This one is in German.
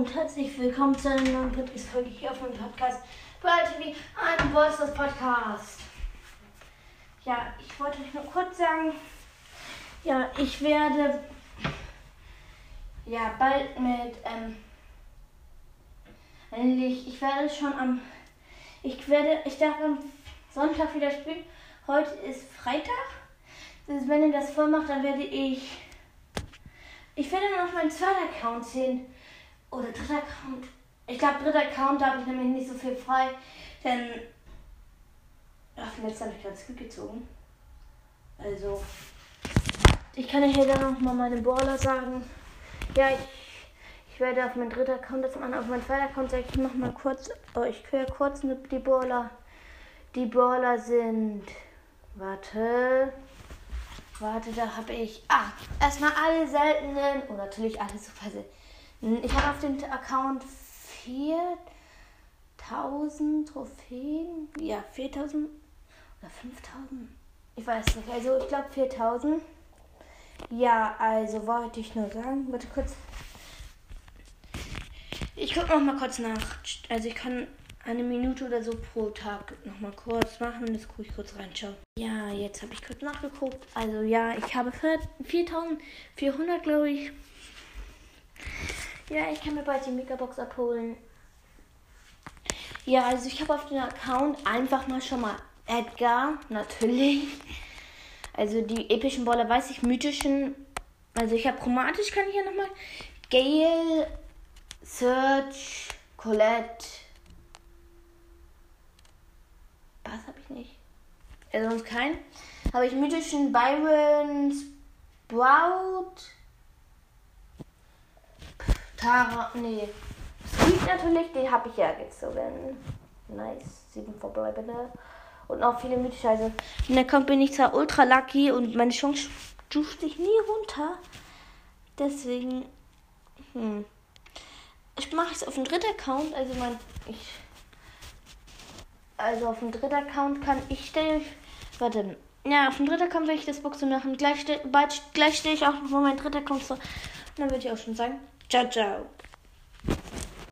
Und herzlich willkommen zu einer neuen Podcast-Folge hier auf meinem Podcast bei TV, ein Voices Podcast. Ja, ich wollte euch nur kurz sagen, ja, ich werde ja bald mit, ähm, endlich, ich werde schon am, ich werde, ich darf am Sonntag wieder spielen. Heute ist Freitag. Ist, wenn ihr das voll macht, dann werde ich, ich werde noch meinen zweiten Account sehen oder dritter Account. Ich glaube, dritter Account, da habe ich nämlich nicht so viel frei. Denn. Ach, letztes habe ich gerade gut gezogen. Also. Ich kann ja hier dann noch mal meine Baller sagen. Ja, ich, ich werde auf meinen dritten Account das machen. Auf meinen zweiten Account sage ich noch mal kurz. Oh, ich höre kurz die Baller. Die Baller sind. Warte. Warte, da habe ich. Ah, erstmal alle seltenen. Und natürlich alle super seltenen. Ich habe auf dem Account 4000 Trophäen. Ja, 4000 oder 5000. Ich weiß nicht. Also ich glaube 4000. Ja, also wollte ich nur sagen. Bitte kurz. Ich gucke noch mal kurz nach. Also ich kann eine Minute oder so pro Tag noch mal kurz machen. Das gucke ich kurz reinschauen. Ja, jetzt habe ich kurz nachgeguckt. Also ja, ich habe 4400, glaube ich. Ja, ich kann mir bald die Megabox abholen. Ja, also ich habe auf den Account einfach mal schon mal Edgar, natürlich. Also die epischen Baller weiß ich, mythischen. Also ich habe chromatisch, kann ich hier nochmal. Gale, Search, Colette. Was habe ich nicht? Also sonst kein. Habe ich mythischen Byron, Sprout. Tara, nee. Sweet natürlich, den habe ich ja gezogen. Nice, sieben verbleibende. Und auch viele mythische. Also, in der Kampf bin ich zwar ultra lucky und meine Chance stuft sich nie runter. Deswegen, hm. Ich mache es auf dem dritten Account, also mein, ich, also auf dem dritten Account kann ich stellen, warte, ja, auf dem dritten Account will ich das Boxen machen. Gleich, bald, gleich stehe ich auch, wo mein dritter Account so. Dann würde ich auch schon sagen, Ciao, ciao.